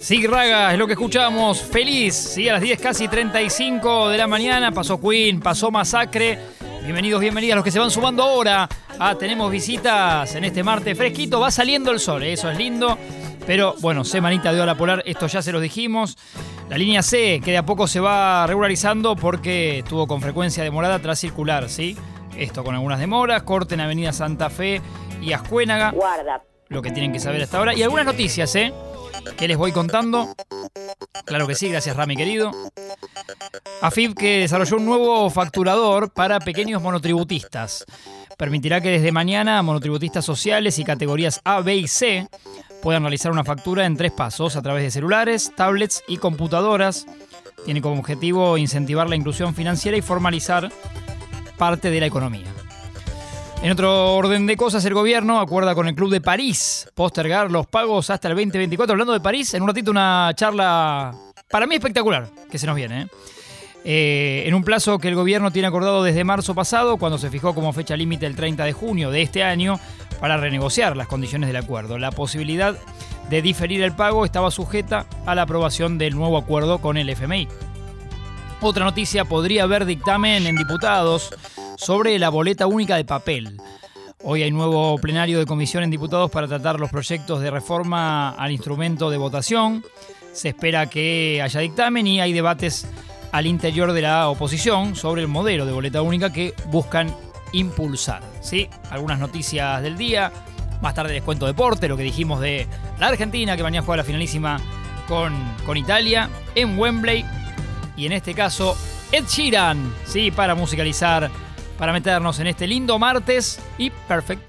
Sí, Raga, es lo que escuchamos. Feliz, sí, a las 10 casi 35 de la mañana. Pasó Queen, pasó Masacre. Bienvenidos, bienvenidas los que se van sumando ahora. Ah, tenemos visitas en este martes fresquito. Va saliendo el sol, ¿eh? eso es lindo. Pero bueno, semanita de hora polar, esto ya se los dijimos. La línea C, que de a poco se va regularizando porque estuvo con frecuencia demorada tras circular, ¿sí? Esto con algunas demoras, corte en Avenida Santa Fe y Ascuénaga. Guarda. Lo que tienen que saber hasta ahora. Y algunas noticias, ¿eh? ¿Qué les voy contando? Claro que sí, gracias Rami querido. AFIP que desarrolló un nuevo facturador para pequeños monotributistas. Permitirá que desde mañana monotributistas sociales y categorías A, B y C puedan realizar una factura en tres pasos a través de celulares, tablets y computadoras. Tiene como objetivo incentivar la inclusión financiera y formalizar parte de la economía. En otro orden de cosas, el gobierno acuerda con el Club de París postergar los pagos hasta el 2024. Hablando de París, en un ratito una charla para mí espectacular que se nos viene. ¿eh? Eh, en un plazo que el gobierno tiene acordado desde marzo pasado, cuando se fijó como fecha límite el 30 de junio de este año, para renegociar las condiciones del acuerdo. La posibilidad de diferir el pago estaba sujeta a la aprobación del nuevo acuerdo con el FMI. Otra noticia, podría haber dictamen en diputados sobre la boleta única de papel. Hoy hay nuevo plenario de comisión en diputados para tratar los proyectos de reforma al instrumento de votación. Se espera que haya dictamen y hay debates al interior de la oposición sobre el modelo de boleta única que buscan impulsar. ¿sí? Algunas noticias del día. Más tarde les cuento deporte, lo que dijimos de la Argentina que mañana juega la finalísima con, con Italia en Wembley. Y en este caso, Ed Sheeran, ¿sí? para musicalizar para meternos en este lindo martes y perfecto.